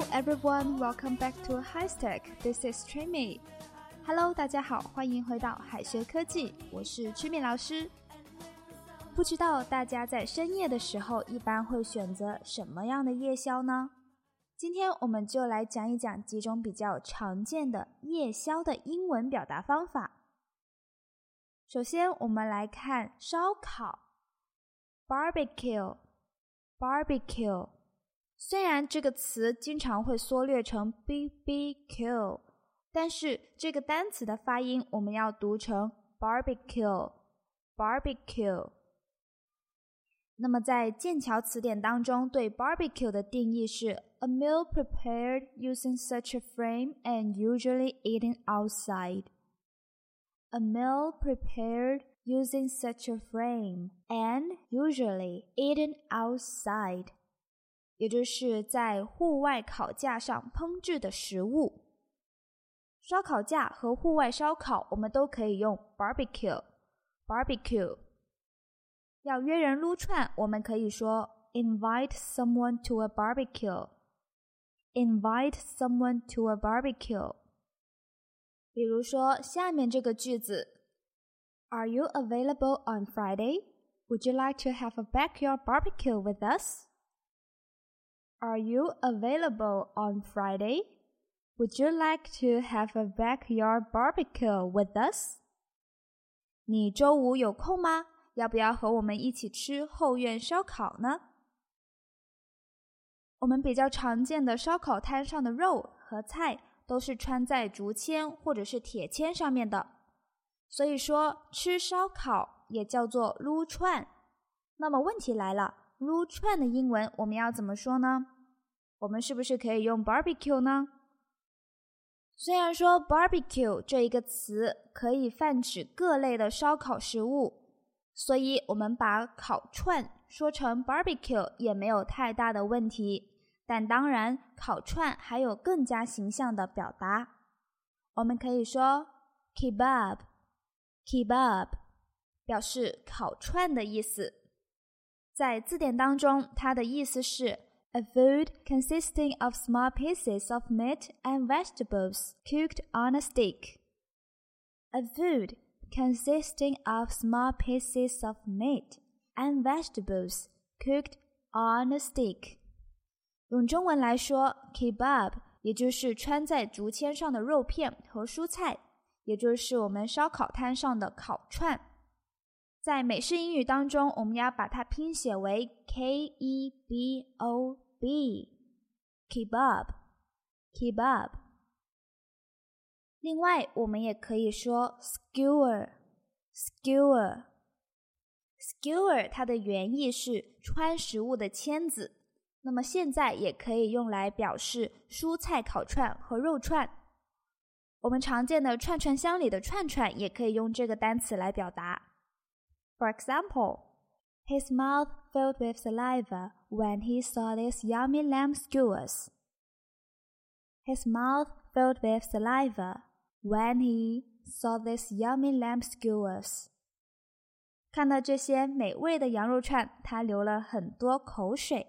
Hello everyone, welcome back to High Stack. This is Trimi. Hello，大家好，欢迎回到海学科技，我是 Trimi 老师。不知道大家在深夜的时候一般会选择什么样的夜宵呢？今天我们就来讲一讲几种比较常见的夜宵的英文表达方法。首先，我们来看烧烤，barbecue，barbecue。虽然这个词经常会缩略成 bbq，但是这个单词的发音我们要读成 barbecue，barbecue。那么在剑桥词典当中，对 barbecue 的定义是 a meal prepared using such a frame and usually eaten outside. A meal prepared using such a frame and usually eaten outside. 也就是在户外烤架上烹制的食物。烧烤架和户外烧烤，我们都可以用 barbecue。barbecue。要约人撸串，我们可以说 invite someone to a barbecue。invite someone to a barbecue。比如说下面这个句子：Are you available on Friday? Would you like to have a backyard barbecue with us? Are you available on Friday? Would you like to have a backyard barbecue with us? 你周五有空吗？要不要和我们一起吃后院烧烤呢？我们比较常见的烧烤摊上的肉和菜都是穿在竹签或者是铁签上面的，所以说吃烧烤也叫做撸串。那么问题来了，撸串的英文我们要怎么说呢？我们是不是可以用 barbecue 呢？虽然说 barbecue 这一个词可以泛指各类的烧烤食物，所以我们把烤串说成 barbecue 也没有太大的问题。但当然，烤串还有更加形象的表达，我们可以说 kebab，kebab 表示烤串的意思。在字典当中，它的意思是 a food consisting of small pieces of meat and vegetables cooked on a stick. A food consisting of small pieces of meat and vegetables cooked on a stick. 用中文来说，kebab 也就是穿在竹签上的肉片和蔬菜，也就是我们烧烤摊上的烤串。 在美式英语当中，我们要把它拼写为 k e b o b，kebab，kebab。另外，我们也可以说 skewer，skewer，skewer，它的原意是穿食物的签子。那么现在也可以用来表示蔬菜烤串和肉串。我们常见的串串香里的串串也可以用这个单词来表达。For example, his mouth filled with saliva when he saw these yummy lamb skewers. His mouth filled with saliva when he saw these yummy lamb skewers. 看到这些美味的羊肉串，他流了很多口水。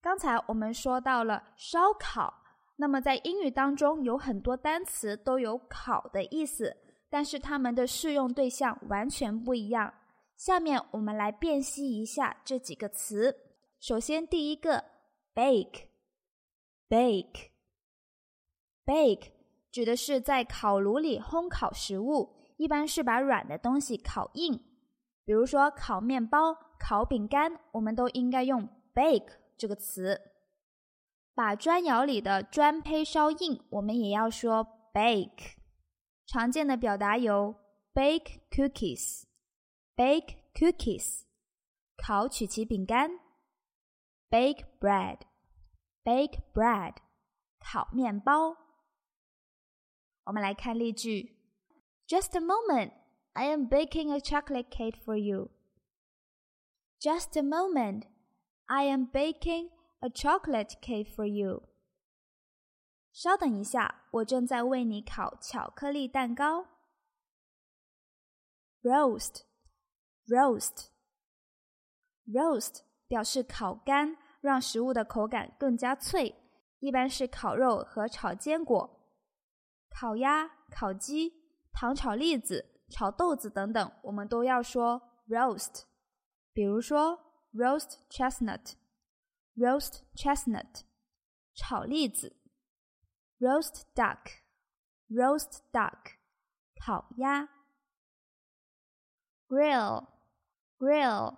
刚才我们说到了烧烤，那么在英语当中有很多单词都有“烤”的意思， 但是它们的适用对象完全不一样。下面我们来辨析一下这几个词。首先，第一个 bake，bake，bake 指的是在烤炉里烘烤食物，一般是把软的东西烤硬，比如说烤面包、烤饼干，我们都应该用 bake。这个词，把砖窑里的砖胚烧硬，我们也要说 bake。常见的表达有 bake cookies，bake cookies，烤曲奇饼干，bake bread。 bake bread，烤面包。我们来看例句：Just a moment, I am baking a chocolate cake for you. Just a moment, I am baking a chocolate cake for you. 稍等一下，我正在为你烤巧克力蛋糕。Roast, roast, roast 表示烤干，让食物的口感更加脆，一般是烤肉和炒坚果、烤鸭、烤鸡、糖炒栗子、炒豆子等等，我们都要说 roast。比如说 roast chestnut, roast chestnut，炒栗子；roast duck, roast duck，烤鸭；grill, grill,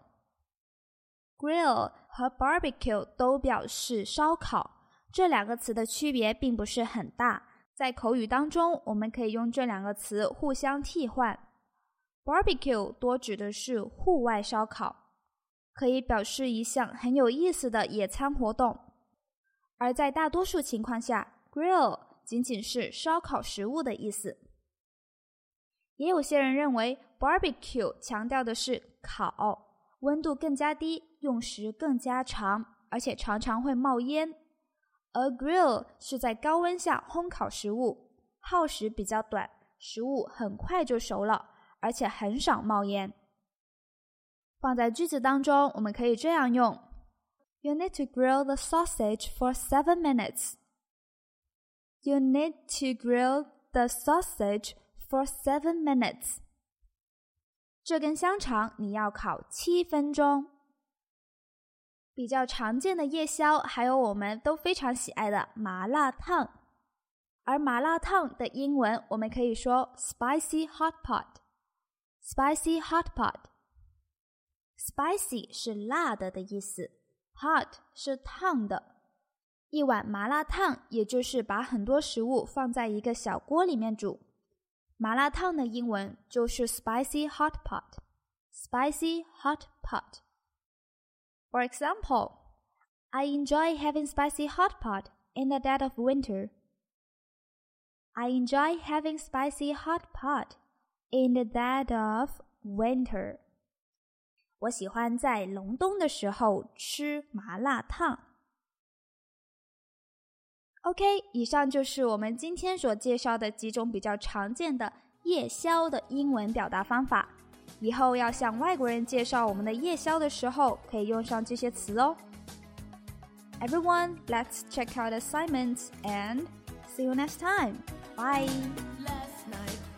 grill 和 barbecue 都表示烧烤，这两个词的区别并不是很大。在口语当中，我们可以用这两个词互相替换。barbecue 多指的是户外烧烤。可以表示一项很有意思的野餐活动，而在大多数情况下，grill 仅仅是烧烤食物的意思。也有些人认为 barbecue 强调的是烤，温度更加低，用时更加长，而且常常会冒烟；而 grill 是在高温下烘烤食物，耗时比较短，食物很快就熟了，而且很少冒烟。放在句子当中，我们可以这样用：You need to grill the sausage for seven minutes. You need to grill the sausage for seven minutes. 这根香肠你要烤七分钟。比较常见的夜宵还有我们都非常喜爱的麻辣烫，而麻辣烫的英文我们可以说 spicy hot pot。spicy hot pot。Spicy 是辣的的意思，hot 是烫的。 一碗麻辣烫，也就是把很多食物放在一个小锅里面煮。麻辣烫的英文就是 spicy hot pot。Spicy hot pot。For example, I enjoy having spicy hot pot in the dead of winter. I enjoy having spicy hot pot in the dead of winter. 我喜欢在隆冬的时候吃麻辣烫。OK，以上就是我们今天所介绍的几种比较常见的夜宵的英文表达方法。以后要向外国人介绍我们的夜宵的时候，可以用上这些词哦。Everyone, let's check out assignments and see you next time. Bye. Last night.